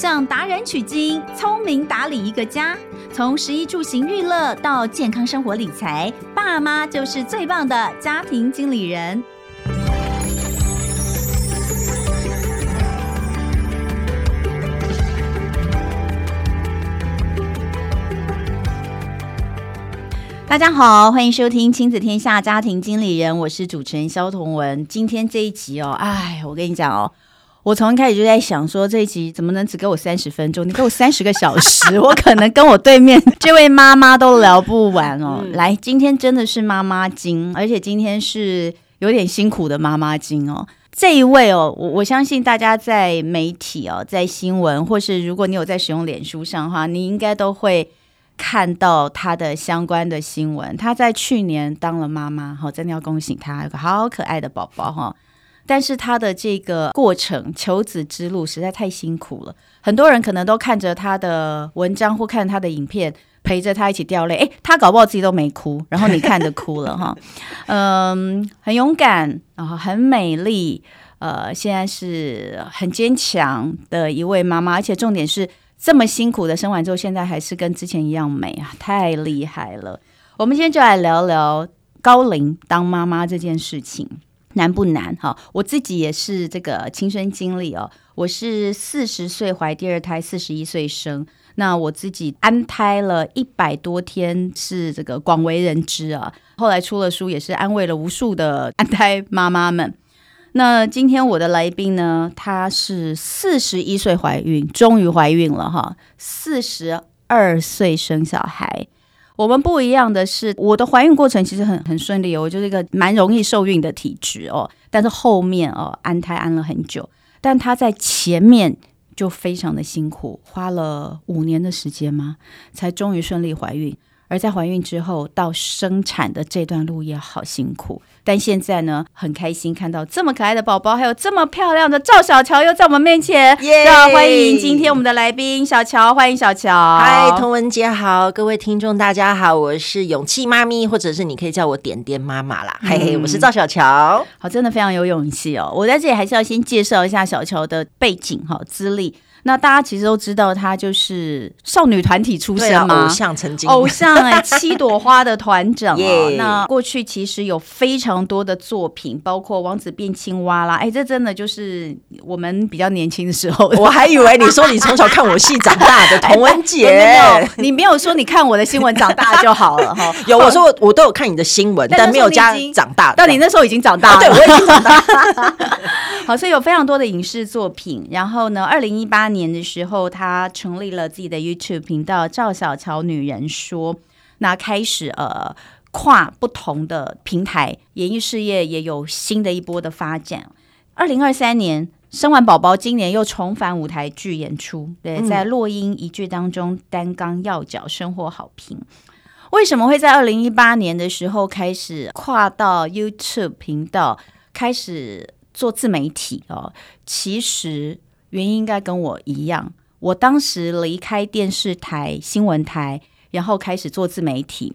向达人取经，聪明打理一个家。从食衣住行娱乐到健康生活理财，爸妈就是最棒的家庭经理人。大家好，欢迎收听《亲子天下家庭经理人》，我是主持人萧彤文。今天这一集哦，哎，我跟你讲哦，我从一开始就在想说，这一集怎么能只给我三十分钟？你给我三十个小时，我可能跟我对面这位妈妈都聊不完哦。嗯、来，今天真的是妈妈经，而且今天是有点辛苦的妈妈经哦。这一位哦，我我相信大家在媒体哦，在新闻，或是如果你有在使用脸书上的话，你应该都会。看到他的相关的新闻，他在去年当了妈妈，哈，真的要恭喜他，有个好可爱的宝宝，哈。但是他的这个过程，求子之路实在太辛苦了。很多人可能都看着他的文章或看他的影片，陪着他一起掉泪。诶，他搞不好自己都没哭，然后你看着哭了，哈。嗯，很勇敢，然后很美丽，呃，现在是很坚强的一位妈妈，而且重点是。这么辛苦的生完之后，现在还是跟之前一样美啊，太厉害了！我们今天就来聊聊高龄当妈妈这件事情难不难？哈，我自己也是这个亲身经历哦。我是四十岁怀第二胎，四十一岁生。那我自己安胎了一百多天，是这个广为人知啊。后来出了书，也是安慰了无数的安胎妈妈们。那今天我的来宾呢，她是四十一岁怀孕，终于怀孕了哈，四十二岁生小孩。我们不一样的是，我的怀孕过程其实很很顺利，我就是一个蛮容易受孕的体质哦。但是后面哦，安胎安了很久，但她在前面就非常的辛苦，花了五年的时间嘛，才终于顺利怀孕。而在怀孕之后到生产的这段路也好辛苦，但现在呢，很开心看到这么可爱的宝宝，还有这么漂亮的赵小乔又在我们面前，耶！欢迎今天我们的来宾小乔，欢迎小乔。嗨，童文姐好，各位听众大家好，我是勇气妈咪，或者是你可以叫我点点妈妈啦。嘿嘿，我是赵小乔，好，真的非常有勇气哦。我在这里还是要先介绍一下小乔的背景哈，资历。那大家其实都知道，她就是少女团体出身嘛，偶像曾经偶像哎、欸，七朵花的团长哦。yeah. 那过去其实有非常多的作品，包括《王子变青蛙》啦，哎、欸，这真的就是我们比较年轻的时候。我还以为你说你从小看我戏长大的童文姐，欸、没有，你没有说你看我的新闻长大就好了 哈。有，我说我我都有看你的新闻，但没有加长大。但你那时候已经长大了，啊、对，我已经长大。好，所以有非常多的影视作品。然后呢，二零一八年的时候，他成立了自己的 YouTube 频道“赵小乔女人说”，那开始呃跨不同的平台，演艺事业也有新的一波的发展。二零二三年生完宝宝，今年又重返舞台剧演出，对，在《落英》一剧当中担纲要角，收获好评。为什么会在二零一八年的时候开始跨到 YouTube 频道，开始做自媒体哦？其实。原因应该跟我一样，我当时离开电视台、新闻台，然后开始做自媒体，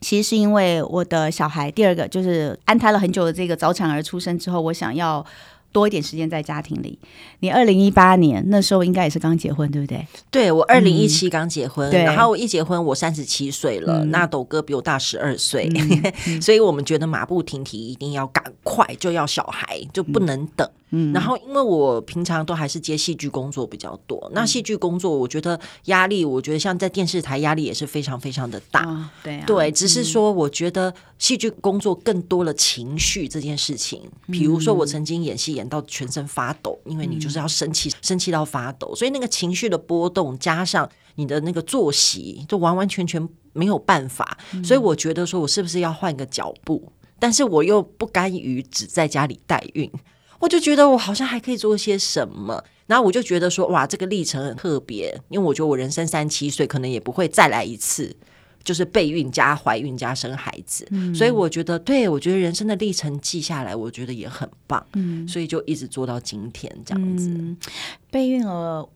其实是因为我的小孩，第二个就是安胎了很久的这个早产儿出生之后，我想要。多一点时间在家庭里。你二零一八年那时候应该也是刚结婚，对不对？对，我二零一七刚结婚，嗯，然后我一结婚我三十七岁了，嗯，那斗哥比我大十二岁，所以我们觉得马不停蹄，一定要赶快就要小孩，就不能等。嗯，然后因为我平常都还是接戏剧工作比较多，嗯，那戏剧工作我觉得压力，我觉得像在电视台压力也是非常非常的大。哦，对啊，对，只是说我觉得戏剧工作更多了情绪这件事情，比如说我曾经演戏。演到全身发抖，因为你就是要生气，生气到发抖，所以那个情绪的波动加上你的那个作息，就完完全全没有办法。所以我觉得说，我是不是要换个脚步？但是我又不甘于只在家里代孕，我就觉得我好像还可以做些什么。然后我就觉得说，哇，这个历程很特别，因为我觉得我人生三七岁可能也不会再来一次。就是备孕加怀孕加生孩子，嗯，所以我觉得，对，我觉得人生的历程记下来，我觉得也很棒，嗯，所以就一直做到今天这样子。嗯，备孕了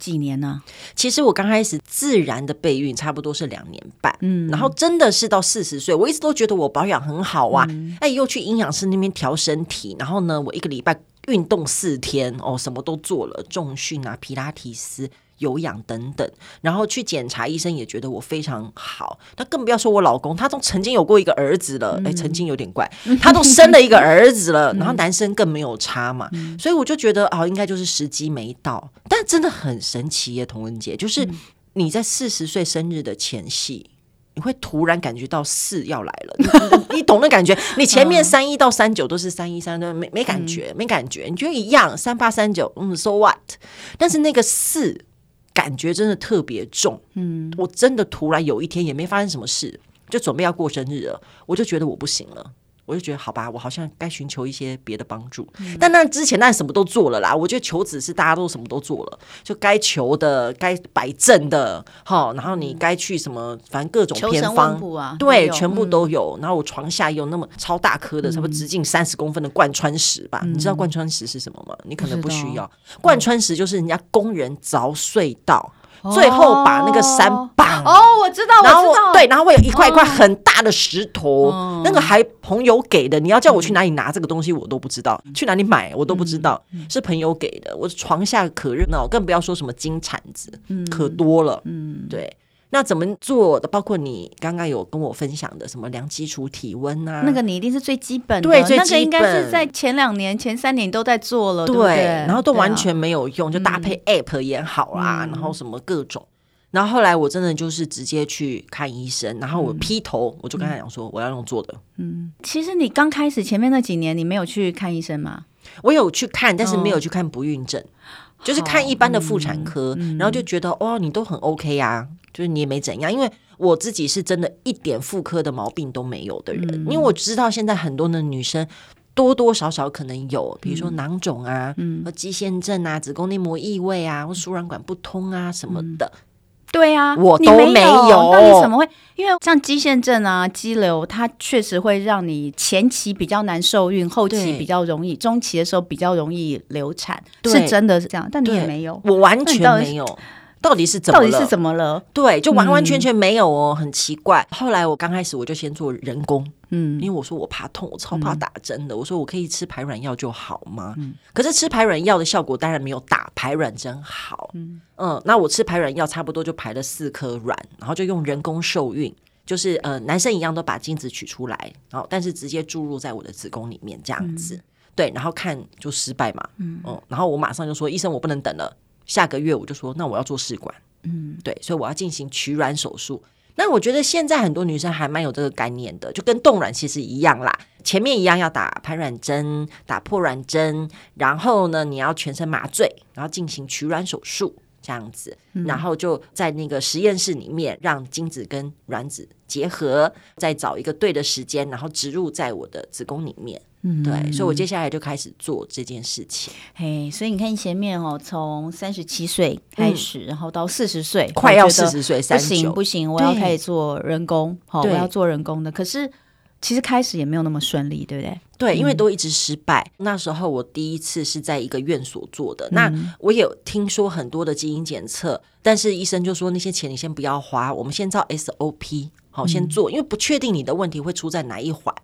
几年呢？其实我刚开始自然的备孕差不多是两年半，嗯，然后真的是到四十岁，我一直都觉得我保养很好啊，哎，嗯，又去营养师那边调身体，然后呢，我一个礼拜运动四天哦，什么都做了，重训啊、皮拉提斯。有氧等等，然后去检查，医生也觉得我非常好。那更不要说我老公，他都曾经有过一个儿子了，哎、嗯，曾经有点怪，他都生了一个 儿子了，然后男生更没有差嘛，嗯、所以我就觉得啊、哦，应该就是时机没到。但真的很神奇耶，童文姐，就是你在四十岁生日的前夕，你会突然感觉到四要来了，你，懂那感觉？你前面三一到三九都是三一三都没没感觉，没感觉，你觉得一样，三八三九，嗯，so what？但是那个四。感觉真的特别重，嗯，我真的突然有一天也没发生什么事，就准备要过生日了，我就觉得我不行了。我就觉得好吧，我好像该寻求一些别的帮助。嗯、但那之前那什么都做了啦。我觉得求子是大家都什么都做了，就该求的、该摆正的，好，然后你该去什么，反正各种偏方，啊、对，全部都有。然后我床下有那么超大颗的，差不多直径三十公分的贯穿石吧？嗯、你知道贯穿石是什么吗？你可能不需要。贯穿石就是人家工人凿隧道。最后把那个山绑哦，我知道，然后我知道，对，然后会有一块一块很大的石头，哦、那个还朋友给的。你要叫我去哪里拿这个东西，我都不知道；嗯、去哪里买，我都不知道，嗯、是朋友给的。我床下可热闹，更不要说什么金铲子，嗯、可多了。嗯，对。那怎么做的？包括你刚刚有跟我分享的什么量基础体温啊？那个你一定是最基本的，对，最基本。那个应该是在前两年、前三年都在做了，对，对，对，然后都完全没有用，啊、就搭配 App 也好啦，嗯、然后什么各种。然后后来我真的就是直接去看医生，然后我劈头我就跟他讲说我要用做的。嗯，其实你刚开始前面那几年你没有去看医生吗？我有去看，但是没有去看不孕症，哦、就是看一般的妇产科，嗯、然后就觉得哦，你都很 OK 啊。就是你也没怎样，因为我自己是真的一点妇科的毛病都没有的人，嗯、因为我知道现在很多的女生多多少少可能有，比如说囊肿啊，嗯，和肌腺症啊，子宫内膜异位啊，或输卵管不通啊什么的。嗯、对啊，我都没有。那你怎么会？因为像肌腺症啊、肌瘤，它确实会让你前期比较难受孕，后期比较容易，中期的时候比较容易流产，是真的是这样。但你也没有，我完全没有。到底是怎么了？到底是怎么了？对，就完完全全没有哦，嗯、很奇怪。后来我刚开始我就先做人工，嗯，因为我说我怕痛，我超怕打针的。嗯、我说我可以吃排卵药就好吗？嗯、可是吃排卵药的效果当然没有打排卵针好。嗯嗯，那我吃排卵药差不多就排了四颗卵，然后就用人工受孕，就是呃男生一样都把精子取出来，然后但是直接注入在我的子宫里面这样子。嗯、对，然后看就失败嘛。嗯嗯，然后我马上就说医生，我不能等了。下个月我就说，那我要做试管，嗯，对，所以我要进行取卵手术。那我觉得现在很多女生还蛮有这个概念的，就跟冻卵其实一样啦，前面一样要打排卵针、打破卵针，然后呢，你要全身麻醉，然后进行取卵手术这样子，然后就在那个实验室里面让精子跟卵子结合，再找一个对的时间，然后植入在我的子宫里面。嗯，对，所以我接下来就开始做这件事情。嘿，所以你看前面哦，从三十七岁开始，嗯、然后到四十岁，快要四十岁，三十九，不行不行，我要开始做人工，好、哦，我要做人工的。可是其实开始也没有那么顺利，对不对？对，因为都一直失败。嗯、那时候我第一次是在一个院所做的，嗯、那我也有听说很多的基因检测，但是医生就说那些钱你先不要花，我们先照 SOP，好，先做，嗯、因为不确定你的问题会出在哪一环。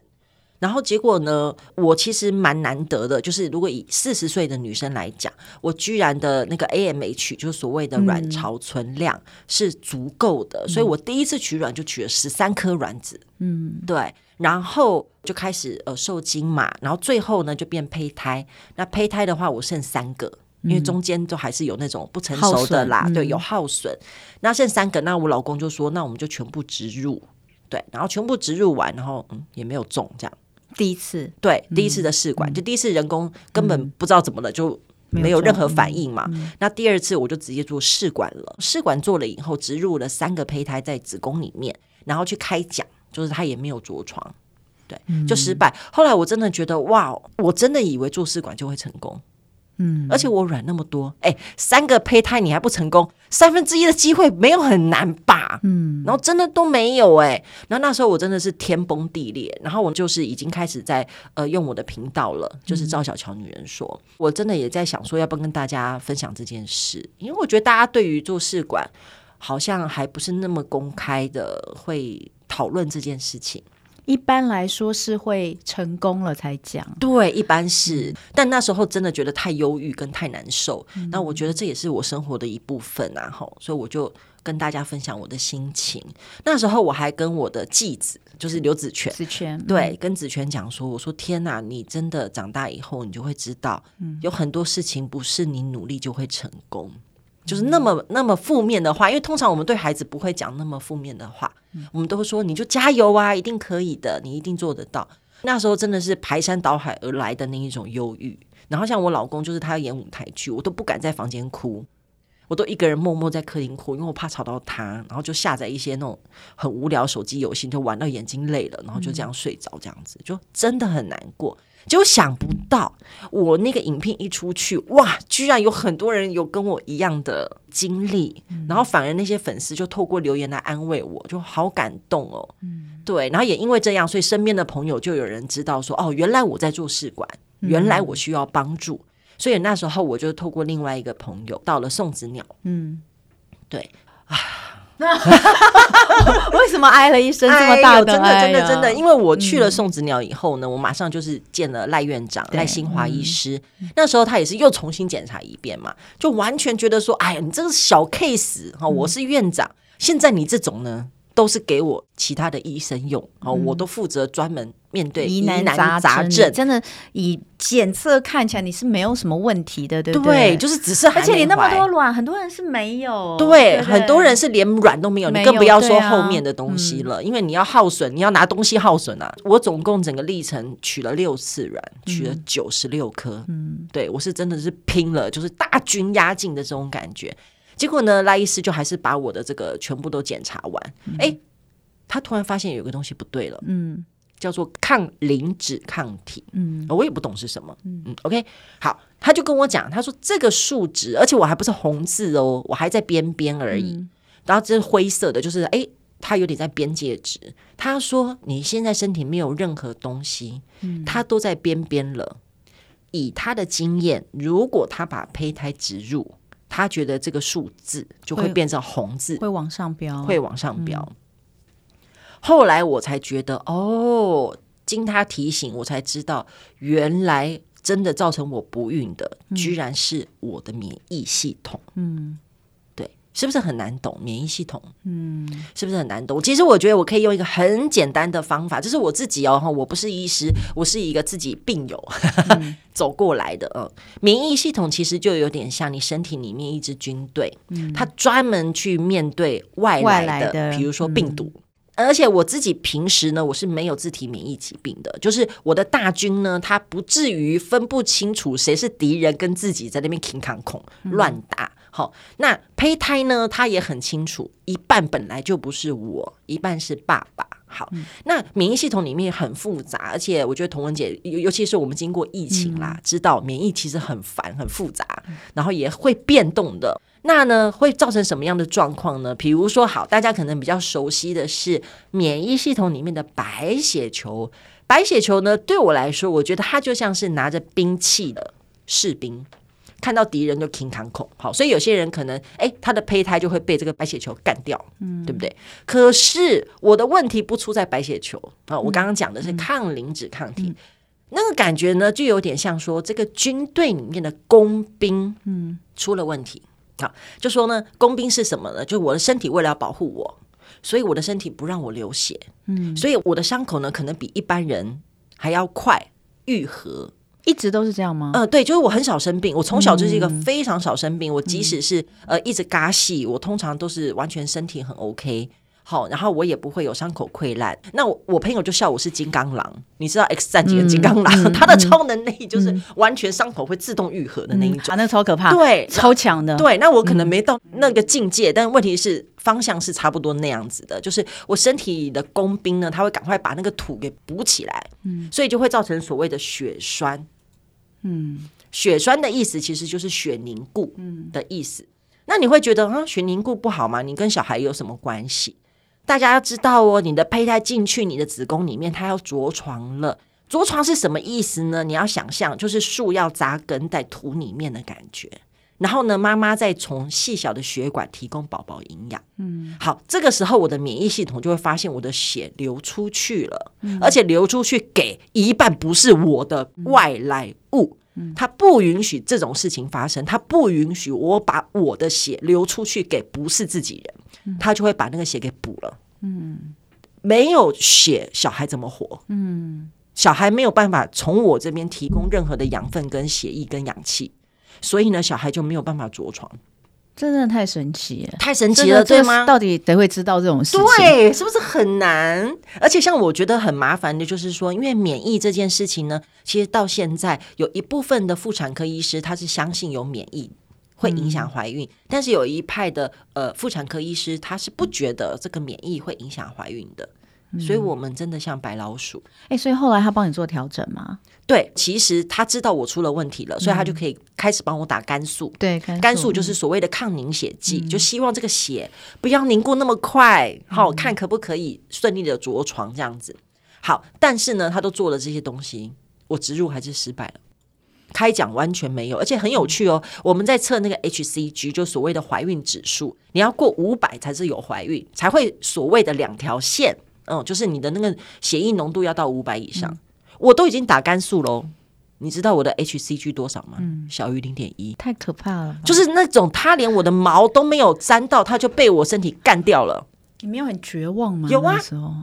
然后结果呢？我其实蛮难得的，就是如果以四十岁的女生来讲，我居然的那个 AMH 就是所谓的卵巢存量是足够的，嗯、所以我第一次取卵就取了十三颗卵子，嗯，对，然后就开始呃受精嘛，然后最后呢就变胚胎。那胚胎的话，我剩三个，因为中间都还是有那种不成熟的啦，嗯、对，有耗损。那剩三个，那我老公就说，那我们就全部植入，对，然后全部植入完，然后嗯也没有中这样。第一次，对，第一次的试管，嗯、就第一次人工根本不知道怎么了，嗯、就没有任何反应嘛。嗯、那第二次我就直接做试管了，试管做了以后，植入了三个胚胎在子宫里面，然后去开奖，就是他也没有着床，对，就失败。嗯、后来我真的觉得，哇，我真的以为做试管就会成功。嗯，而且我软那么多，哎、欸，三个胚胎你还不成功，三分之一的机会没有很难吧？嗯，然后真的都没有哎、欸，然后那时候我真的是天崩地裂，然后我就是已经开始在呃用我的频道了，就是赵小乔女人说，嗯、我真的也在想说要不要跟大家分享这件事，因为我觉得大家对于做试管好像还不是那么公开的会讨论这件事情。一般来说是会成功了才讲。对，一般是，但那时候真的觉得太忧郁跟太难受。那、嗯、我觉得这也是我生活的一部分啊，吼，所以我就跟大家分享我的心情。那时候我还跟我的继子，就是刘子权，子权对，跟子权讲说，我说天哪，你真的长大以后，你就会知道，有很多事情不是你努力就会成功。就是那么那么负面的话，因为通常我们对孩子不会讲那么负面的话，我们都会说你就加油啊，一定可以的，你一定做得到。那时候真的是排山倒海而来的那一种忧郁。然后像我老公，就是他要演舞台剧，我都不敢在房间哭，我都一个人默默在客厅哭，因为我怕吵到他。然后就下载一些那种很无聊手机游戏，就玩到眼睛累了，然后就这样睡着，这样子就真的很难过。就想不到，我那个影片一出去，哇，居然有很多人有跟我一样的经历，嗯、然后反而那些粉丝就透过留言来安慰我，就好感动哦。嗯、对，然后也因为这样，所以身边的朋友就有人知道说，哦，原来我在做试管，原来我需要帮助，嗯、所以那时候我就透过另外一个朋友到了送子鸟。嗯，对啊。为什么哀了一声这么大的？真的，真的，真的，因为我去了送子鸟以后呢，我马上就是见了赖院长赖新华医师。那时候他也是又重新检查一遍嘛，就完全觉得说，哎呀，你这个小 case 哈，我是院长，现在你这种呢，都是给我其他的医生用哦，我都负责专门。面对疑难杂症，真的以检测看起来你是没有什么问题的，对不对？对，就是只是，而且你那么多卵，很多人是没有，对，对对很多人是连卵都没有，没有，你更不要说后面的东西了，因为你要耗损，你要拿东西耗损啊。我总共整个历程取了六次卵，取了九十六颗，嗯，对我是真的是拼了，就是大军压境的这种感觉。结果呢，赖医师就还是把我的这个全部都检查完，哎、嗯，他突然发现有个东西不对了，嗯。叫做抗磷脂抗体，嗯，我也不懂是什么，嗯。嗯，OK，好，他就跟我讲，他说这个数值，而且我还不是红字哦，我还在边边而已，嗯、然后这是灰色的，就是哎，他有点在边界值。他说你现在身体没有任何东西，嗯，他都在边边了。以他的经验，如果他把胚胎植入，他觉得这个数字就会变成红字，会往上飙，会往上飙。嗯后来我才觉得，哦，经他提醒，我才知道，原来真的造成我不孕的，居然是我的免疫系统。嗯，对，是不是很难懂？免疫系统，嗯，是不是很难懂？其实我觉得我可以用一个很简单的方法，就是我自己哦，我不是医师，我是一个自己病友、嗯、走过来的。嗯，免疫系统其实就有点像你身体里面一支军队，嗯，它专门去面对外来的，来的比如说病毒。嗯而且我自己平时呢，我是没有自体免疫疾病的，就是我的大军呢，他不至于分不清楚谁是敌人，跟自己在那边挺抗恐乱打。好，那胚胎呢，他也很清楚，一半本来就不是我，一半是爸爸。好，那免疫系统里面很复杂，而且我觉得童文姐，尤尤其是我们经过疫情啦，知道免疫其实很烦、很复杂，然后也会变动的。那呢，会造成什么样的状况呢？比如说，好，大家可能比较熟悉的是免疫系统里面的白血球。白血球呢，对我来说，我觉得它就像是拿着兵器的士兵，看到敌人就挺抗恐。好，所以有些人可能，哎，他的胚胎就会被这个白血球干掉，嗯，对不对？可是我的问题不出在白血球啊，我刚刚讲的是抗磷脂抗体，那个感觉呢，就有点像说这个军队里面的工兵，嗯，出了问题。好，就说呢，工兵是什么呢？就是我的身体为了要保护我，所以我的身体不让我流血，嗯，所以我的伤口呢，可能比一般人还要快愈合。一直都是这样吗？呃，对，就是我很少生病，我从小就是一个非常少生病。嗯、我即使是呃一直嘎戏，我通常都是完全身体很 OK。好，然后我也不会有伤口溃烂。那我我朋友就笑我是金刚狼，你知道 X 战警的金刚狼，嗯嗯、他的超能力就是完全伤口会自动愈合的那一种，嗯、啊，那超可怕，对，超强的。对，那我可能没到那个境界，嗯、但问题是方向是差不多那样子的，就是我身体的工兵呢，他会赶快把那个土给补起来，嗯，所以就会造成所谓的血栓，嗯，血栓的意思其实就是血凝固，嗯的意思。那你会觉得啊，血凝固不好吗？你跟小孩有什么关系？大家要知道哦，你的胚胎进去你的子宫里面，它要着床了。着床是什么意思呢？你要想象，就是树要扎根在土里面的感觉。然后呢，妈妈再从细小的血管提供宝宝营养。嗯，好，这个时候我的免疫系统就会发现我的血流出去了，嗯、而且流出去给一半不是我的外来物，嗯、它不允许这种事情发生，它不允许我把我的血流出去给不是自己人，它就会把那个血给补了。嗯，没有血，小孩怎么活？嗯，小孩没有办法从我这边提供任何的养分、跟血液、跟氧气。所以呢，小孩就没有办法着床，真的太神奇了，太神奇了，对吗？到底谁会知道这种事情？对，是不是很难？而且像我觉得很麻烦的，就是说，因为免疫这件事情呢，其实到现在有一部分的妇产科医师他是相信有免疫会影响怀孕，嗯、但是有一派的呃妇产科医师他是不觉得这个免疫会影响怀孕的。所以我们真的像白老鼠。哎、所以后来他帮你做调整吗？对，其实他知道我出了问题了，所以他就可以开始帮我打肝素。对，肝素就是所谓的抗凝血剂，嗯、就希望这个血不要凝固那么快。好、嗯、看可不可以顺利的着床这样子？好，但是呢，他都做了这些东西，我植入还是失败了。开奖完全没有，而且很有趣哦。我们在测那个 HCG，就所谓的怀孕指数，你要过五百才是有怀孕，才会所谓的两条线。嗯，就是你的那个血液浓度要到五百以上，嗯、我都已经打肝素喽。你知道我的 HCG 多少吗？嗯，小于零点一，太可怕了。就是那种他连我的毛都没有沾到，他就被我身体干掉了。你没有很绝望吗？有啊，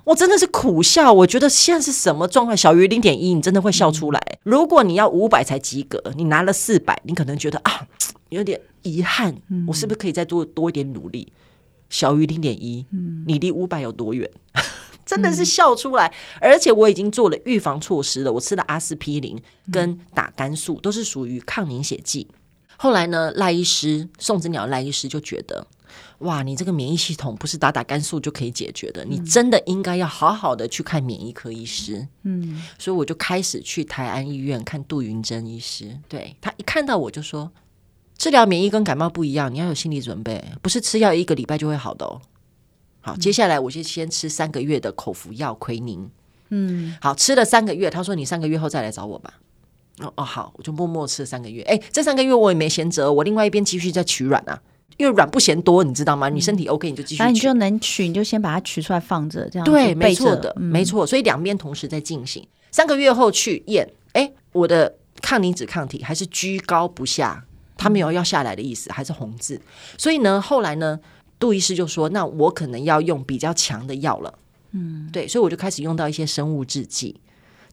我真的是苦笑。我觉得现在是什么状况？小于零点一，你真的会笑出来。嗯、如果你要五百才及格，你拿了四百，你可能觉得啊，有点遗憾。嗯、我是不是可以再多多一点努力？小于零点一，你离五百有多远？真的是笑出来，嗯、而且我已经做了预防措施了。我吃了阿司匹林跟打肝素，都是属于抗凝血剂。后来呢，赖医师宋子鸟赖医师就觉得，哇，你这个免疫系统不是打打肝素就可以解决的，你真的应该要好好的去看免疫科医师。嗯，所以我就开始去台安医院看杜云珍医师。对，他一看到我就说，治疗免疫跟感冒不一样，你要有心理准备，不是吃药一个礼拜就会好的哦。好，接下来我就先吃三个月的口服药奎宁。嗯，好，吃了三个月，他说你三个月后再来找我吧。哦哦，好，我就默默吃了三个月。哎，这三个月我也没闲着，我另外一边继续在取卵啊，因为卵不嫌多，你知道吗？你身体 OK 你就继续取，反正你就能取，你就先把它取出来放着，这样对，没错的，嗯、没错。所以两边同时在进行。三个月后去验，哎，我的抗凝脂抗体还是居高不下，它没有要下来的意思，还是红字。所以呢，后来呢？杜医师就说：“那我可能要用比较强的药了。”嗯，对，所以我就开始用到一些生物制剂，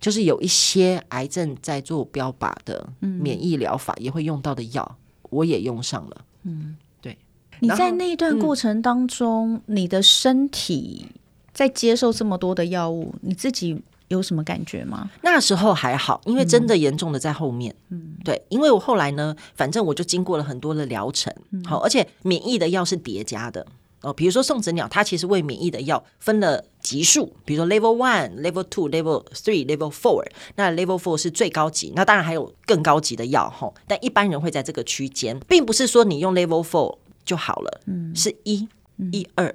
就是有一些癌症在做标靶的免疫疗法也会用到的药，我也用上了。嗯，对。你在那一段过程当中，嗯、你的身体在接受这么多的药物，你自己。有什么感觉吗？那时候还好，因为真的严重的在后面。嗯，对，因为我后来呢，反正我就经过了很多的疗程，好、嗯，而且免疫的药是叠加的哦。比如说送子鸟，它其实为免疫的药分了级数，比如说 level one、level two、level three、level four。那 level four 是最高级，那当然还有更高级的药哈，但一般人会在这个区间，并不是说你用 level four 就好了，嗯，是一、一二。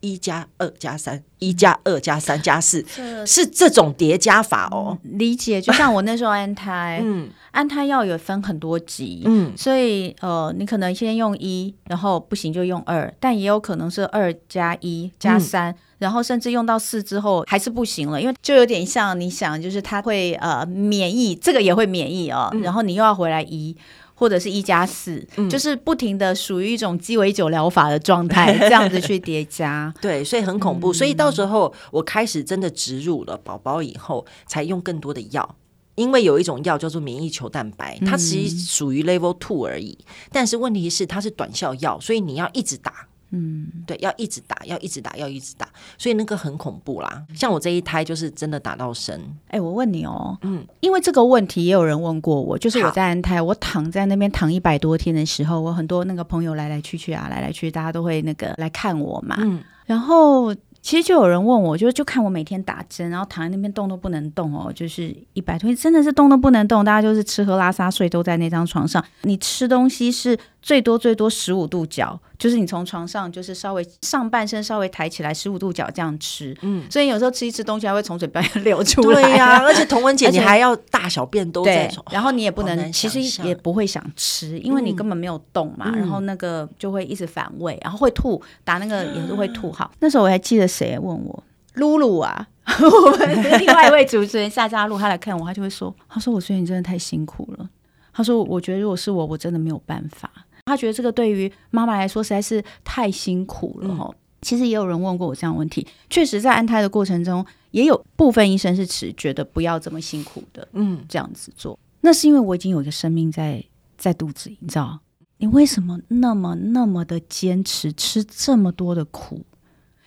一加二加三，一加二加三加四，是这种叠加法哦。理解，就像我那时候安胎，嗯，安胎药有分很多级，嗯，所以呃，你可能先用一，然后不行就用二，但也有可能是二加一加三，然后甚至用到四之后还是不行了，因为就有点像你想，就是它会呃免疫，这个也会免疫哦，然后你又要回来一。或者是一加四，就是不停的属于一种鸡尾酒疗法的状态，这样子去叠加，对，所以很恐怖。嗯、所以到时候我开始真的植入了宝宝以后，才用更多的药，因为有一种药叫做免疫球蛋白，它其实属于 level two 而已，但是问题是它是短效药，所以你要一直打。嗯，对，要一直打，要一直打，要一直打，所以那个很恐怖啦。像我这一胎就是真的打到生。哎、欸，我问你哦，嗯，因为这个问题也有人问过我，就是我在安胎，我躺在那边躺一百多天的时候，我很多那个朋友来来去去啊，来来去去，大家都会那个来看我嘛。嗯，然后其实就有人问我，就就看我每天打针，然后躺在那边动都不能动哦，就是一百多天真的是动都不能动，大家就是吃喝拉撒睡都在那张床上，你吃东西是最多最多十五度角，就是你从床上就是稍微上半身稍微抬起来十五度角这样吃，嗯，所以有时候吃一吃东西还会从嘴巴流出来。对呀、啊，而且童文姐你还要大小便都在床，然后你也不能，其实也不会想吃，因为你根本没有动嘛，嗯、然后那个就会一直反胃，然后会吐，打那个也是会吐。好，那时候我还记得谁问我，露露啊，我们另外一位主持人夏佳露，他来看我，他就会说，他说我觉得你真的太辛苦了，他说我觉得如果是我，我真的没有办法。他觉得这个对于妈妈来说实在是太辛苦了哈。嗯、其实也有人问过我这样的问题，确实在安胎的过程中，也有部分医生是持觉得不要这么辛苦的，嗯，这样子做。那是因为我已经有一个生命在在肚子里，你知道？你为什么那么那么的坚持吃这么多的苦？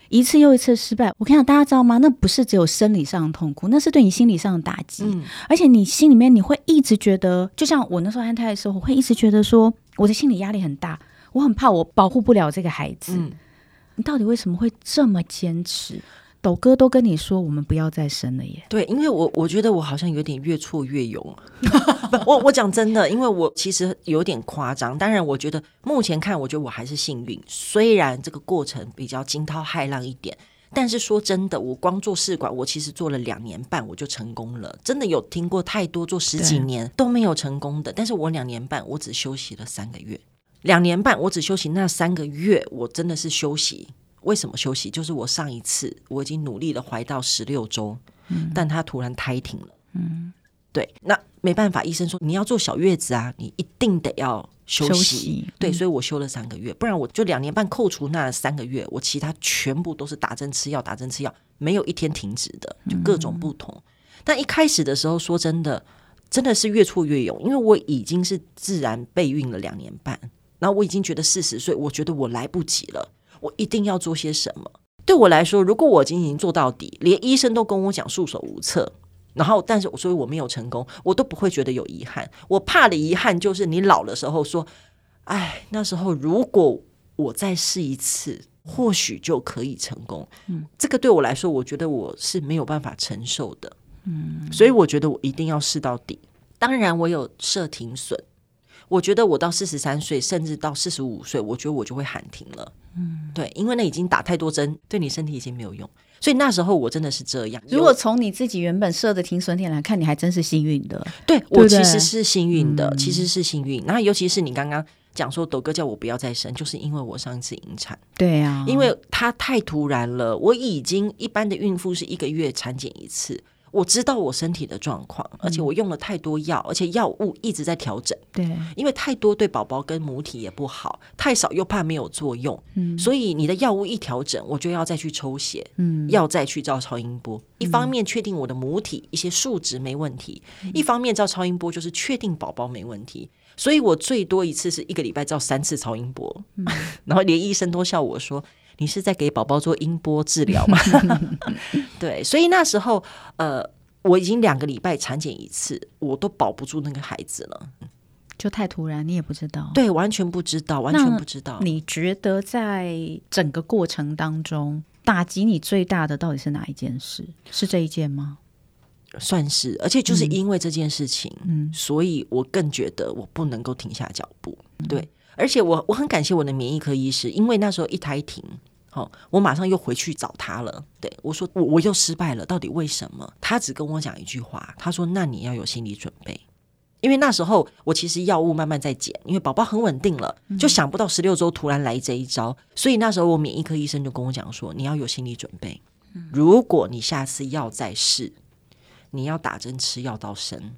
一次又一次失败，我跟你讲，大家知道吗？那不是只有生理上的痛苦，那是对你心理上的打击。嗯、而且你心里面你会一直觉得，就像我那时候安胎的时候，我会一直觉得说，我的心理压力很大，我很怕我保护不了这个孩子。嗯、你到底为什么会这么坚持？斗哥都跟你说，我们不要再生了耶。对，因为我我觉得我好像有点越挫越勇。我我讲真的，因为我其实有点夸张。当然，我觉得目前看，我觉得我还是幸运。虽然这个过程比较惊涛骇浪一点，但是说真的，我光做试管，我其实做了两年半，我就成功了。真的有听过太多做十几年都没有成功的，但是我两年半，我只休息了三个月。两年半，我只休息那三个月，我真的是休息。为什么休息？就是我上一次我已经努力的怀到十六周，嗯、但他突然胎停了。嗯，对，那没办法，医生说你要坐小月子啊，你一定得要休息。休息对，嗯、所以我休了三个月，不然我就两年半扣除那三个月，我其他全部都是打针吃药，打针吃药，没有一天停止的，就各种不同。嗯、但一开始的时候，说真的，真的是越挫越勇，因为我已经是自然备孕了两年半，然后我已经觉得四十岁，我觉得我来不及了。我一定要做些什么？对我来说，如果我已经做到底，连医生都跟我讲束手无策，然后但是所以我没有成功，我都不会觉得有遗憾。我怕的遗憾就是你老的时候说：“哎，那时候如果我再试一次，或许就可以成功。”嗯，这个对我来说，我觉得我是没有办法承受的。嗯，所以我觉得我一定要试到底。当然，我有设停损。我觉得我到四十三岁，甚至到四十五岁，我觉得我就会喊停了。嗯，对，因为那已经打太多针，对你身体已经没有用。所以那时候我真的是这样。如果从你自己原本设的停损点来看，你还真是幸运的。对，我其实是幸运的，其实是幸运。然后尤其是你刚刚讲说，斗哥叫我不要再生，就是因为我上一次引产。对啊，因为它太突然了。我已经一般的孕妇是一个月产检一次。我知道我身体的状况，而且我用了太多药，而且药物一直在调整。对，因为太多对宝宝跟母体也不好，太少又怕没有作用。嗯，所以你的药物一调整，我就要再去抽血，嗯，要再去照超音波。一方面确定我的母体一些数值没问题，一方面照超音波就是确定宝宝没问题。所以我最多一次是一个礼拜照三次超音波，然后连医生都笑我说。你是在给宝宝做音波治疗吗？对，所以那时候，呃，我已经两个礼拜产检一次，我都保不住那个孩子了，就太突然，你也不知道，对，完全不知道，完全不知道。你觉得在整个过程当中，打击你最大的到底是哪一件事？是这一件吗？算是，而且就是因为这件事情，嗯，所以我更觉得我不能够停下脚步，对。嗯而且我我很感谢我的免疫科医师，因为那时候一胎停，好，我马上又回去找他了。对，我说我我又失败了，到底为什么？他只跟我讲一句话，他说：“那你要有心理准备，因为那时候我其实药物慢慢在减，因为宝宝很稳定了，就想不到十六周突然来这一招，所以那时候我免疫科医生就跟我讲说，你要有心理准备，如果你下次要再试，你要打针吃药到生。”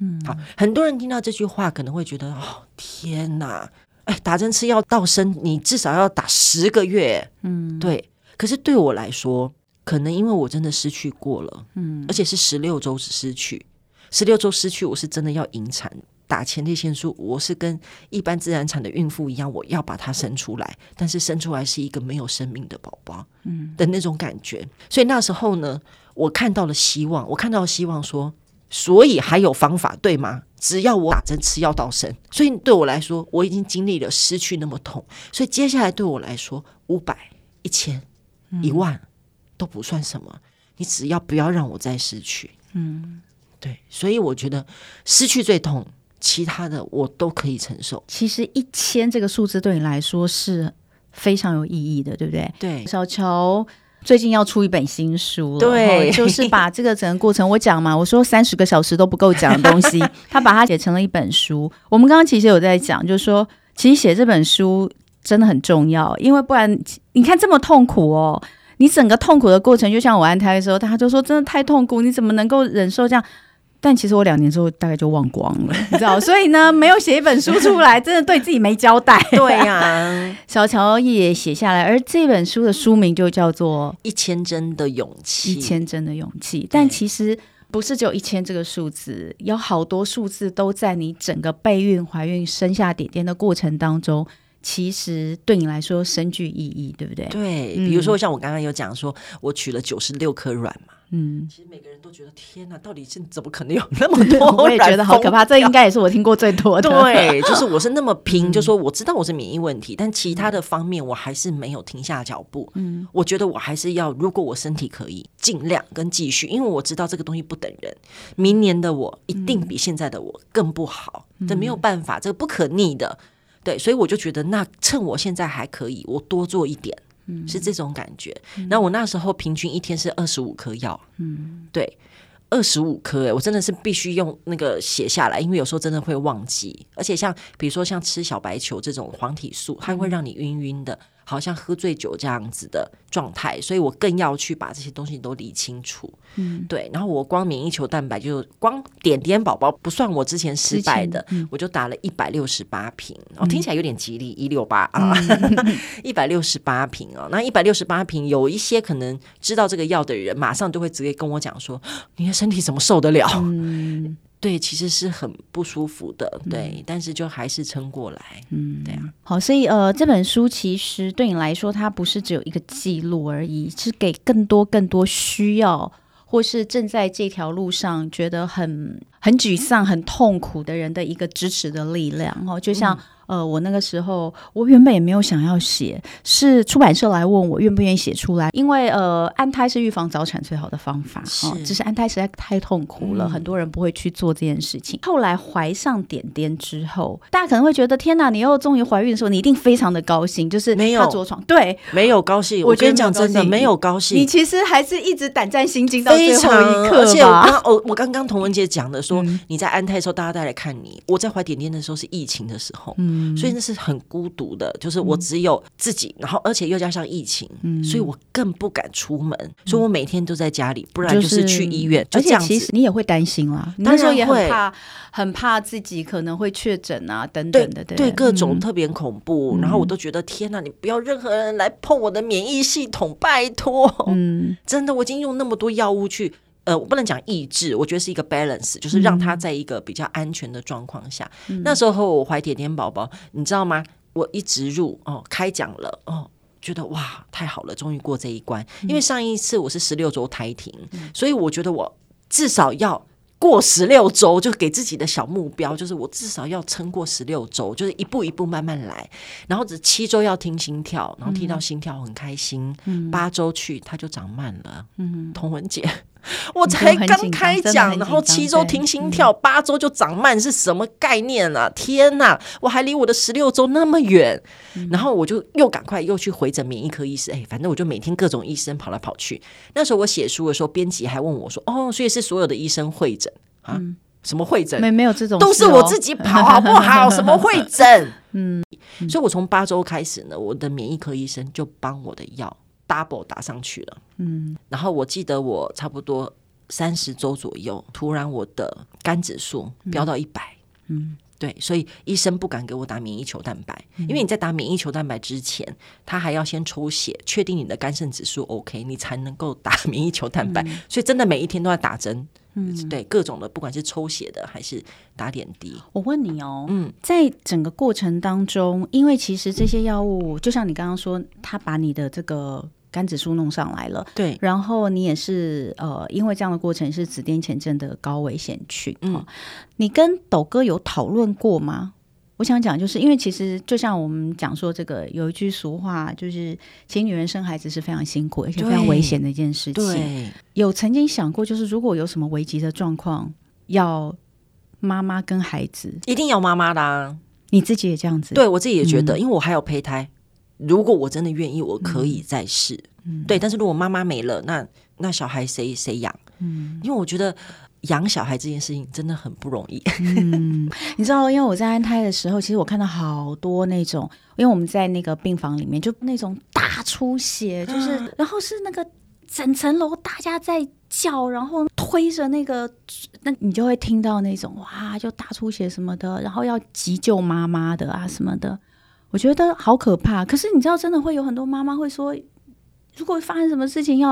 嗯，好，很多人听到这句话可能会觉得，哦，天哪，哎，打针吃药到生，你至少要打十个月，嗯，对。可是对我来说，可能因为我真的失去过了，嗯，而且是十六周失去，十六周失去，我是真的要引产，打前列腺素，我是跟一般自然产的孕妇一样，我要把它生出来，但是生出来是一个没有生命的宝宝，嗯的那种感觉。所以那时候呢，我看到了希望，我看到了希望说。所以还有方法，对吗？只要我打针吃药到生。所以对我来说，我已经经历了失去那么痛，所以接下来对我来说，五百、一千、一万都不算什么。你只要不要让我再失去，嗯，对。所以我觉得失去最痛，其他的我都可以承受。其实一千这个数字对你来说是非常有意义的，对不对？对，小乔最近要出一本新书了，对，就是把这个整个过程我讲嘛，我说三十个小时都不够讲的东西，他把它写成了一本书。我们刚刚其实有在讲，就是说，其实写这本书真的很重要，因为不然你看这么痛苦哦，你整个痛苦的过程，就像我安胎的时候，他就说真的太痛苦，你怎么能够忍受这样？但其实我两年之后大概就忘光了，你知道，所以呢，没有写一本书出来，真的对自己没交代。对呀、啊，小乔也写下来，而这本书的书名就叫做《一千针的勇气》。一千针的勇气，但其实不是只有一千这个数字，有好多数字都在你整个备孕、怀孕、生下点点的过程当中，其实对你来说深具意义，对不对？对，比如说像我刚刚有讲说，我取了九十六颗卵嘛。嗯，其实每个人都觉得天哪，到底是怎么可能有那么多？我也觉得好可怕，这应该也是我听过最多的。对，就是我是那么 拼，嗯、就说我知道我是免疫问题，但其他的方面我还是没有停下脚步。嗯，我觉得我还是要，如果我身体可以，尽量跟继续，因为我知道这个东西不等人。明年的我一定比现在的我更不好，嗯、这没有办法，这个不可逆的。对，所以我就觉得，那趁我现在还可以，我多做一点。是这种感觉。那、嗯、我那时候平均一天是二十五颗药，嗯，对，二十五颗，哎，我真的是必须用那个写下来，因为有时候真的会忘记。而且像比如说像吃小白球这种黄体素，它会让你晕晕的。好像喝醉酒这样子的状态，所以我更要去把这些东西都理清楚。嗯，对。然后我光免疫球蛋白就光点点宝宝不算我之前失败的，嗯、我就打了一百六十八瓶。哦，听起来有点吉利，一六八啊，一百六十八瓶哦。那一百六十八瓶，有一些可能知道这个药的人，马上就会直接跟我讲说：“你的身体怎么受得了？”嗯对，其实是很不舒服的，对，嗯、但是就还是撑过来，嗯，对啊。好，所以呃，这本书其实对你来说，它不是只有一个记录而已，是给更多更多需要或是正在这条路上觉得很很沮丧、很痛苦的人的一个支持的力量哦，就像。嗯呃，我那个时候，我原本也没有想要写，是出版社来问我愿不愿意写出来，因为呃，安胎是预防早产最好的方法，是，哦、只是安胎实在太痛苦了，嗯，很多人不会去做这件事情。后来怀上点点之后，大家可能会觉得天哪，你又终于怀孕的时候，你一定非常的高兴，就是没有着床，对，没有高兴。我跟你讲真的，没有高兴，你其实还是一直胆战心惊到最后一刻。而且我刚我我刚刚童文姐讲的说，嗯，你在安胎的时候，大家都来看你；我在怀点点的时候是疫情的时候，嗯。所以那是很孤独的，就是我只有自己，嗯、然后而且又加上疫情，嗯，所以我更不敢出门，嗯，所以我每天都在家里，不然就是去医院。而且其实你也会担心啦，那时候也很怕，很怕自己可能会确诊啊，等等的，对，各种特别恐怖，嗯。然后我都觉得天哪，你不要任何人来碰我的免疫系统，拜托，嗯，真的，我已经用那么多药物去。呃，我不能讲抑制，我觉得是一个 balance，就是让他在一个比较安全的状况下。嗯、那时候我怀点点宝宝，你知道吗？我一直入哦，开讲了哦，觉得哇，太好了，终于过这一关。因为上一次我是十六周胎停，嗯，所以我觉得我至少要过十六周，就给自己的小目标，就是我至少要撑过十六周，就是一步一步慢慢来。然后只七周要听心跳，然后听到心跳很开心。嗯、八周去，它就长慢了。嗯，童文姐。我才刚开讲，然后七周停心跳，八周就长慢，是什么概念啊？天哪，我还离我的十六周那么远，然后我就又赶快又去回诊免疫科医师，哎，反正我就每天各种医生跑来跑去。那时候我写书的时候，编辑还问我说：“哦，所以是所有的医生会诊啊？什么会诊？没没有这种，都是我自己跑，好不好？什么会 诊？嗯，所以我从八周开始呢，我的免疫科医生就帮我的药。” Double 打上去了，嗯，然后我记得我差不多三十周左右，突然我的肝指数飙到一百，嗯，对，所以医生不敢给我打免疫球蛋白，嗯，因为你在打免疫球蛋白之前，他还要先抽血，确定你的肝肾指数 OK，你才能够打免疫球蛋白，嗯，所以真的每一天都要打针，嗯，对，各种的，不管是抽血的还是打点滴。我问你哦，嗯，在整个过程当中，因为其实这些药物，就像你刚刚说，他把你的这个肝指数弄上来了，对，然后你也是呃，因为这样的过程是子痫前症的高危险群，嗯、哦，你跟斗哥有讨论过吗？我想讲，就是因为其实就像我们讲说，这个有一句俗话，就是请女人生孩子是非常辛苦而且非常危险的一件事情。对，有曾经想过，就是如果有什么危急的状况，要妈妈跟孩子，一定要妈妈的啊。你自己也这样子？对，我自己也觉得，嗯、因为我还有胚胎。如果我真的愿意，我可以再试。嗯、对，但是如果妈妈没了，那那小孩谁谁养？嗯，因为我觉得养小孩这件事情真的很不容易。嗯，你知道，因为我在安胎的时候，其实我看到好多那种，因为我们在那个病房里面，就那种大出血，就是、啊、然后是那个整层楼大家在叫，然后推着那个，那你就会听到那种哇，就大出血什么的，然后要急救妈妈的啊什么的。我觉得好可怕，可是你知道，真的会有很多妈妈会说，如果发生什么事情要，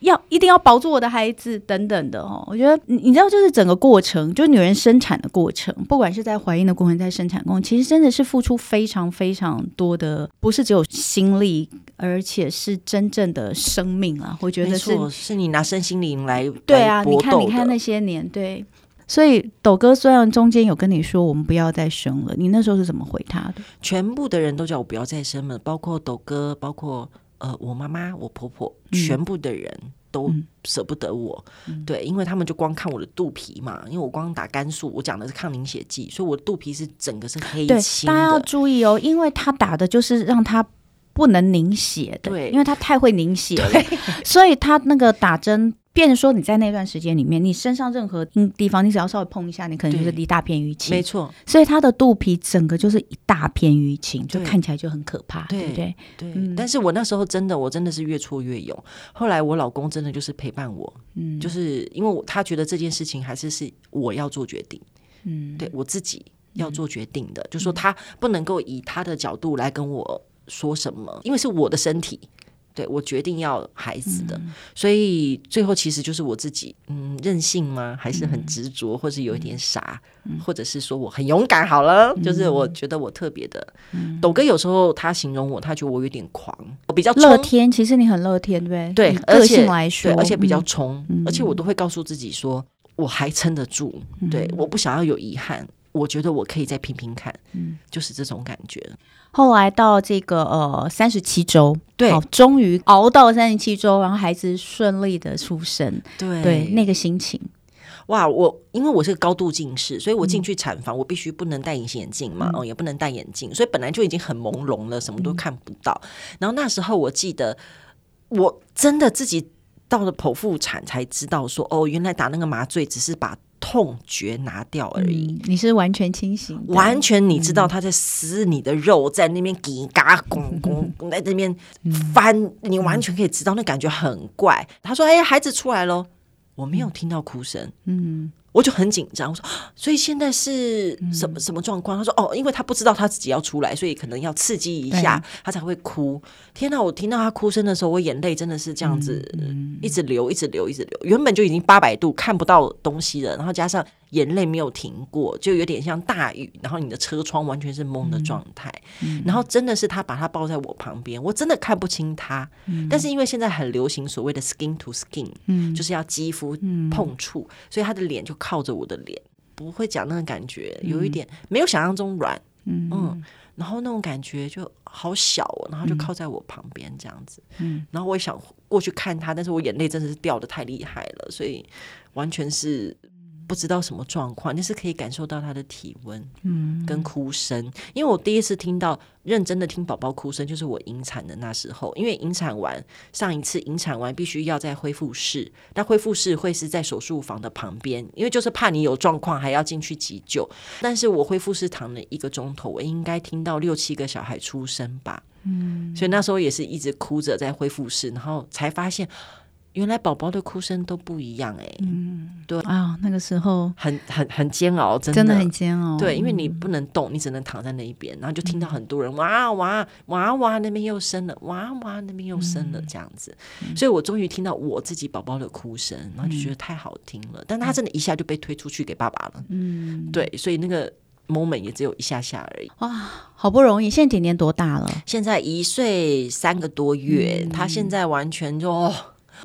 要要一定要保住我的孩子等等的哦。我觉得你你知道，就是整个过程，就是女人生产的过程，不管是在怀孕的过程，在生产过程，其实真的是付出非常非常多的，不是只有心力，而且是真正的生命啊。我觉得是是你拿身心灵来对啊，你看你看那些年对。所以斗哥虽然中间有跟你说我们不要再生了，你那时候是怎么回他的？全部的人都叫我不要再生了，包括斗哥，包括呃我妈妈、我婆婆，嗯、全部的人都舍不得我。嗯、对，因为他们就光看我的肚皮嘛，因为我光打肝素，我讲的是抗凝血剂，所以我的肚皮是整个是黑青的。大家要注意哦，因为他打的就是让他不能凝血的，对，因为他太会凝血了，所以他那个打针。变成说你在那段时间里面，你身上任何地方，你只要稍微碰一下，你可能就是一大片淤青。没错，所以他的肚皮整个就是一大片淤青，就看起来就很可怕，对，对不对？对。嗯、但是我那时候真的，我真的是越挫越勇。后来我老公真的就是陪伴我，嗯，就是因为我他觉得这件事情还是是我要做决定，嗯，对我自己要做决定的，嗯、就说他不能够以他的角度来跟我说什么，因为是我的身体。对，我决定要孩子的，嗯、所以最后其实就是我自己，嗯，任性吗？还是很执着，嗯、或是有一点傻，嗯、或者是说我很勇敢？好了，嗯、就是我觉得我特别的。嗯、斗哥有时候他形容我，他觉得我有点狂，我比较乐天。其实你很乐天，对对，个性来说，对，而且比较冲，嗯、而且我都会告诉自己说，我还撑得住。嗯、对，我不想要有遗憾，我觉得我可以再拼拼看，嗯，就是这种感觉。后来到这个呃三十七周，对，终于熬到三十七周，然后孩子顺利的出生，对对，那个心情，哇！我因为我是个高度近视，所以我进去产房，嗯、我必须不能戴隐形眼镜嘛，哦、嗯，也不能戴眼镜，所以本来就已经很朦胧了，什么都看不到。嗯、然后那时候我记得，我真的自己到了剖腹产才知道说，哦，原来打那个麻醉只是把。痛觉拿掉而已，嗯、你是完全清醒，完全你知道他在撕你的肉，在那边叽嘎拱拱，在那边翻，嗯、你完全可以知道那感觉很怪。他说：“哎，孩子出来了。”我没有听到哭声，嗯。我就很紧张，我说，所以现在是什么什么状况？他说，哦，因为他不知道他自己要出来，所以可能要刺激一下，他才会哭。天哪！我听到他哭声的时候，我眼泪真的是这样子，一直流，一直流，一直流。原本就已经八百度看不到东西了，然后加上眼泪没有停过，就有点像大雨，然后你的车窗完全是蒙的状态。然后真的是他把他抱在我旁边，我真的看不清他。但是因为现在很流行所谓的 skin to skin，就是要肌肤碰触，所以他的脸就。靠着我的脸，不会讲那个感觉，有一点没有想象中软，嗯，嗯，然后那种感觉就好小哦，然后就靠在我旁边这样子，嗯，然后我也想过去看他，但是我眼泪真的是掉的太厉害了，所以完全是。不知道什么状况，但是可以感受到他的体温，嗯，跟哭声。因为我第一次听到认真的听宝宝哭声，就是我引产的那时候。因为引产完，上一次引产完必须要在恢复室，那恢复室会是在手术房的旁边，因为就是怕你有状况还要进去急救。但是我恢复室躺了一个钟头，我应该听到六七个小孩出生吧，嗯，所以那时候也是一直哭着在恢复室，然后才发现。原来宝宝的哭声都不一样哎、欸，嗯，对啊，那个时候很很很煎熬，真的真的很煎熬。对，因为你不能动，你只能躺在那一边，然后就听到很多人、嗯、哇哇哇哇那边又生了，哇哇那边又生了这样子。嗯、所以我终于听到我自己宝宝的哭声，然后就觉得太好听了。嗯、但他真的一下就被推出去给爸爸了，嗯，对，所以那个 moment 也只有一下下而已。哇，好不容易，现在点点多大了？现在一岁三个多月，嗯、他现在完全就。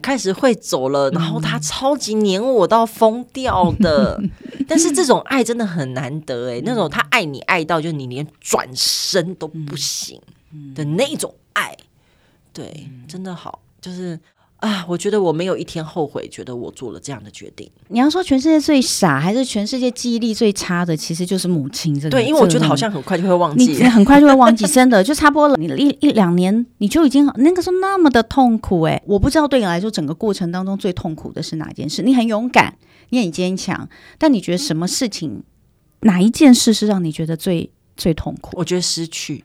开始会走了，然后他超级黏我到疯掉的，嗯、但是这种爱真的很难得哎，那种他爱你爱到就你连转身都不行的那种爱，对，真的好，就是啊，我觉得我没有一天后悔，觉得我做了这样的决定。你要说全世界最傻，还是全世界记忆力最差的，其实就是母亲。这个对，因为我觉得好像很快就会忘记，你很快就会忘记，真的就差不多了。你一一两年，你就已经那个时候那么的痛苦哎，我不知道对你来说，整个过程当中最痛苦的是哪件事？你很勇敢，你很坚强，但你觉得什么事情，哪一件事是让你觉得最最痛苦？我觉得失去。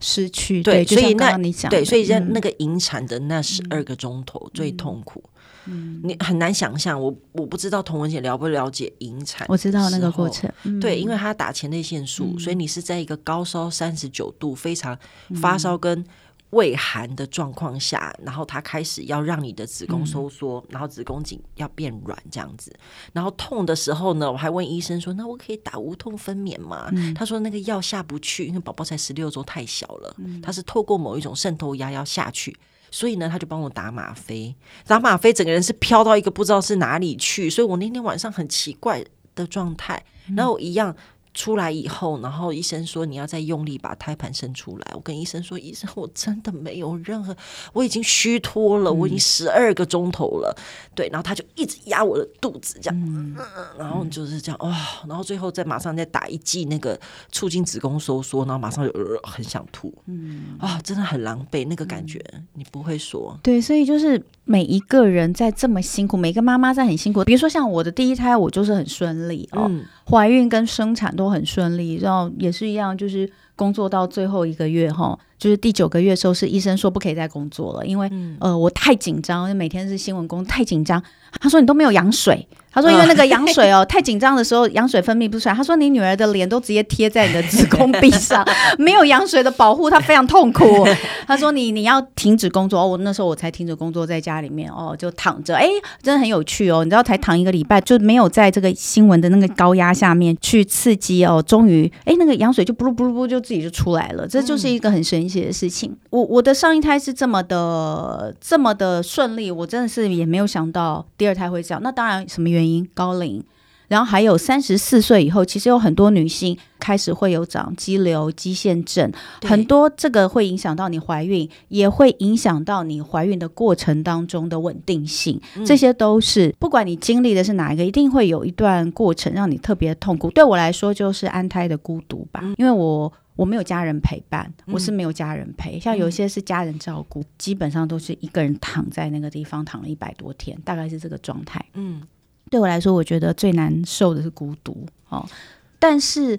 失去对，对，所以那你讲对，所以在那个引产的那十二个钟头、嗯、最痛苦，嗯，你很难想象。我我不知道童文姐了不了解引产，我知道那个过程，嗯、对，因为她打前列腺素、嗯，所以你是在一个高烧三十九度，非常发烧跟。胃寒的状况下，然后他开始要让你的子宫收缩，嗯、然后子宫颈要变软这样子。然后痛的时候呢，我还问医生说：“那我可以打无痛分娩吗？”嗯、他说：“那个药下不去，因为宝宝才十六周，太小了。嗯”他是透过某一种渗透压要下去，所以呢，他就帮我打吗啡。打吗啡，整个人是飘到一个不知道是哪里去。所以我那天晚上很奇怪的状态，然后一样。出来以后，然后医生说你要再用力把胎盘生出来。我跟医生说，医生，我真的没有任何，我已经虚脱了，我已经十二个钟头了。对，然后他就一直压我的肚子，这样，嗯、然后就是这样，哇、哦，然后最后再马上再打一剂那个促进子宫收缩，然后马上就、呃、很想吐，嗯，啊、哦，真的很狼狈那个感觉，你不会说，对，所以就是每一个人在这么辛苦，每个妈妈在很辛苦，比如说像我的第一胎，我就是很顺利哦。嗯怀孕跟生产都都很顺利，然后也是一样，就是工作到最后一个月哈，就是第九个月的时候，是医生说不可以再工作了，因为、嗯、呃我太紧张，每天是新闻工作太紧张。他说你都没有羊水。他说：“因为那个羊水哦，太紧张的时候，羊水分泌不出来。”他说：“你女儿的脸都直接贴在你的子宫壁上，没有羊水的保护，她非常痛苦。”他说你：“你你要停止工作哦。”我那时候我才停止工作，在家里面哦，就躺着。哎，真的很有趣哦。你知道，才躺一个礼拜，就没有在这个新闻的那个高压下面去刺激哦。终于，哎，那个羊水就不噜不噜不就自己就出来了。这就是一个很神奇的事情。嗯、我我的上一胎是这么的这么的顺利，我真的是也没有想到第二胎会这样。那当然，什么原因？高龄，然后还有三十四岁以后，其实有很多女性开始会有长肌瘤、肌腺症，很多这个会影响到你怀孕，也会影响到你怀孕的过程当中的稳定性。嗯、这些都是不管你经历的是哪一个，一定会有一段过程让你特别痛苦。对我来说，就是安胎的孤独吧，因为我我没有家人陪伴，我是没有家人陪，像有些是家人照顾，基本上都是一个人躺在那个地方躺了一百多天，大概是这个状态。嗯。对我来说，我觉得最难受的是孤独哦。但是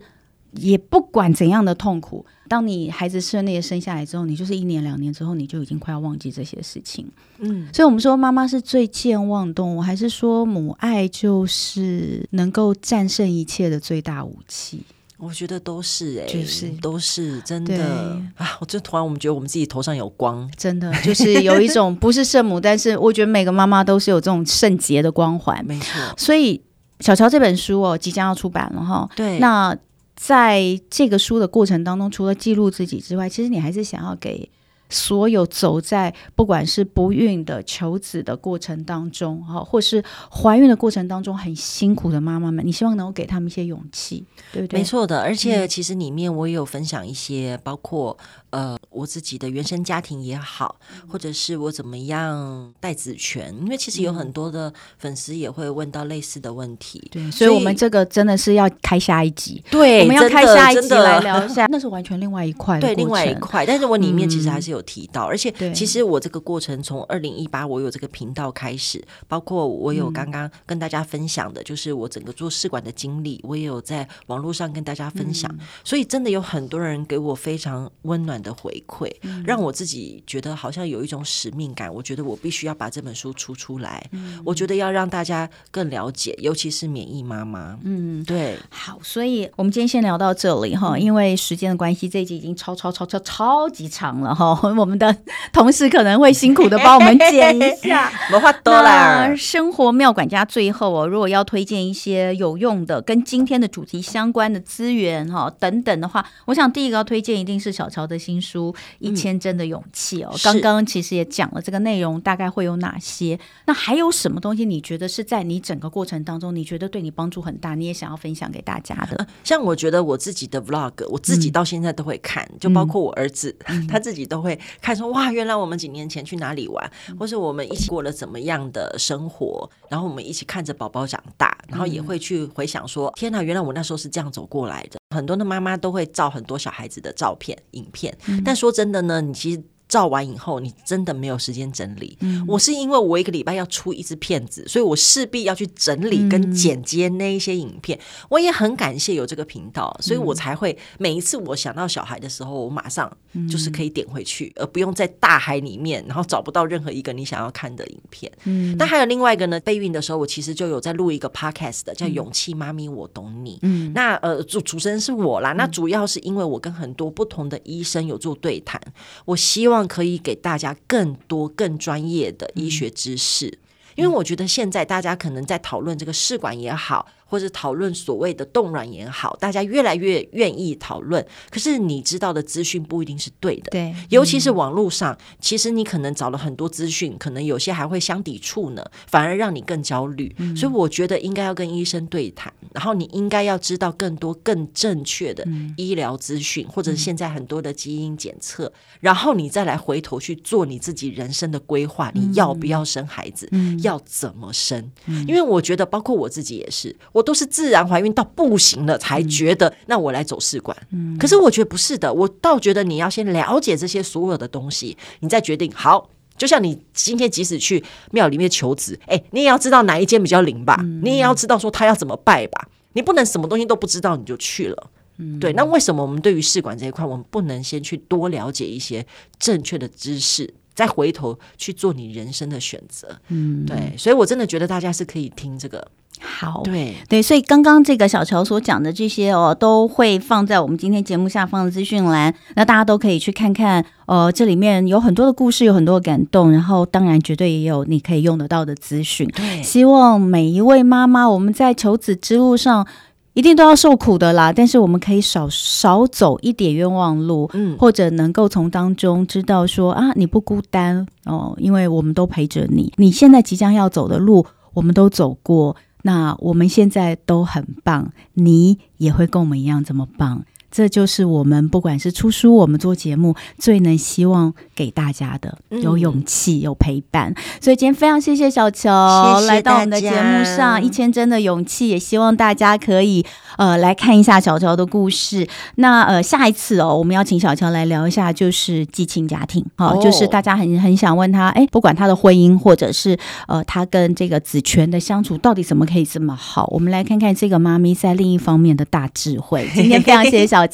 也不管怎样的痛苦，当你孩子顺利的生下来之后，你就是一年两年之后，你就已经快要忘记这些事情。嗯，所以我们说妈妈是最健忘动物，还是说母爱就是能够战胜一切的最大武器？我觉得都是哎、欸，就是都是真的啊！我就突然我们觉得我们自己头上有光，真的就是有一种不是圣母，但是我觉得每个妈妈都是有这种圣洁的光环，没错。所以小乔这本书哦，即将要出版了哈。对，那在这个书的过程当中，除了记录自己之外，其实你还是想要给。所有走在不管是不孕的求子的过程当中，哈，或是怀孕的过程当中很辛苦的妈妈们，你希望能够给他们一些勇气，对不对？没错的，而且其实里面我也有分享一些，包括呃我自己的原生家庭也好，或者是我怎么样带子权，因为其实有很多的粉丝也会问到类似的问题，对，所以，我们这个真的是要开下一集，对，我们要开下一集来聊一下，那是完全另外一块，对，另外一块，但是我里面其实还是有。有提到，而且其实我这个过程从二零一八我有这个频道开始，包括我有刚刚跟大家分享的，就是我整个做试管的经历，我也有在网络上跟大家分享，所以真的有很多人给我非常温暖的回馈，让我自己觉得好像有一种使命感。我觉得我必须要把这本书出出来，我觉得要让大家更了解，尤其是免疫妈妈。嗯，对。好，所以我们今天先聊到这里哈，因为时间的关系，这一集已经超超超超超级长了哈。我们的 同事可能会辛苦的帮我们剪一下，没话多啦。生活妙管家最后哦，如果要推荐一些有用的、跟今天的主题相关的资源哈等等的话，我想第一个要推荐一定是小乔的新书《一千帧的勇气》哦。刚刚其实也讲了这个内容大概会有哪些，那还有什么东西你觉得是在你整个过程当中，你觉得对你帮助很大，你也想要分享给大家的？像我觉得我自己的 vlog，我自己到现在都会看，嗯、就包括我儿子、嗯、他自己都会。会看说哇，原来我们几年前去哪里玩，或是我们一起过了怎么样的生活，然后我们一起看着宝宝长大，然后也会去回想说，天哪，原来我那时候是这样走过来的。很多的妈妈都会照很多小孩子的照片、影片，但说真的呢，你其实。照完以后，你真的没有时间整理。嗯、我是因为我一个礼拜要出一支片子，所以我势必要去整理跟剪接那一些影片。嗯、我也很感谢有这个频道，所以我才会每一次我想到小孩的时候，我马上就是可以点回去，嗯、而不用在大海里面，然后找不到任何一个你想要看的影片。嗯，那还有另外一个呢，备孕的时候，我其实就有在录一个 podcast 的，叫《勇气妈咪我懂你》。嗯，那呃主主持人是我啦，那主要是因为我跟很多不同的医生有做对谈，我希望。可以给大家更多更专业的医学知识，因为我觉得现在大家可能在讨论这个试管也好。或者讨论所谓的冻卵也好，大家越来越愿意讨论。可是你知道的资讯不一定是对的，对，尤其是网络上，嗯、其实你可能找了很多资讯，可能有些还会相抵触呢，反而让你更焦虑。嗯、所以我觉得应该要跟医生对谈，然后你应该要知道更多更正确的医疗资讯，嗯、或者是现在很多的基因检测，嗯、然后你再来回头去做你自己人生的规划，你要不要生孩子，嗯、要怎么生？嗯、因为我觉得，包括我自己也是。我都是自然怀孕到不行了才觉得，那我来走试管。嗯，可是我觉得不是的，我倒觉得你要先了解这些所有的东西，你再决定。好，就像你今天即使去庙里面求子，哎，你也要知道哪一间比较灵吧？你也要知道说他要怎么拜吧？你不能什么东西都不知道你就去了。嗯，对。那为什么我们对于试管这一块，我们不能先去多了解一些正确的知识？再回头去做你人生的选择，嗯，对，所以我真的觉得大家是可以听这个，好，对对，所以刚刚这个小乔所讲的这些哦，都会放在我们今天节目下方的资讯栏，那大家都可以去看看，呃，这里面有很多的故事，有很多的感动，然后当然绝对也有你可以用得到的资讯，对，希望每一位妈妈，我们在求子之路上。一定都要受苦的啦，但是我们可以少少走一点冤枉路，嗯，或者能够从当中知道说啊，你不孤单哦，因为我们都陪着你。你现在即将要走的路，我们都走过，那我们现在都很棒，你也会跟我们一样这么棒。这就是我们不管是出书，我们做节目最能希望给大家的，有勇气，有陪伴。所以今天非常谢谢小乔来到我们的节目上，一千真的勇气，也希望大家可以呃来看一下小乔的故事。那呃下一次哦，我们要请小乔来聊一下，就是寄亲家庭，好、哦，就是大家很很想问他，哎，不管他的婚姻或者是呃他跟这个子权的相处，到底怎么可以这么好？我们来看看这个妈咪在另一方面的大智慧。今天非常谢谢小。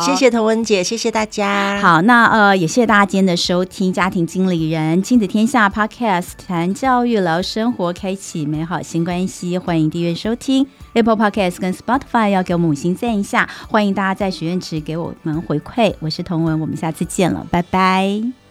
谢谢童文姐，谢谢大家。好，那呃，也谢谢大家今天的收听，《家庭经理人亲子天下》Podcast，谈教育聊生活，开启美好新关系。欢迎订阅收听 Apple Podcast 跟 Spotify，要给我们五星赞一下。欢迎大家在许愿池给我们回馈。我是童文，我们下次见了，拜拜。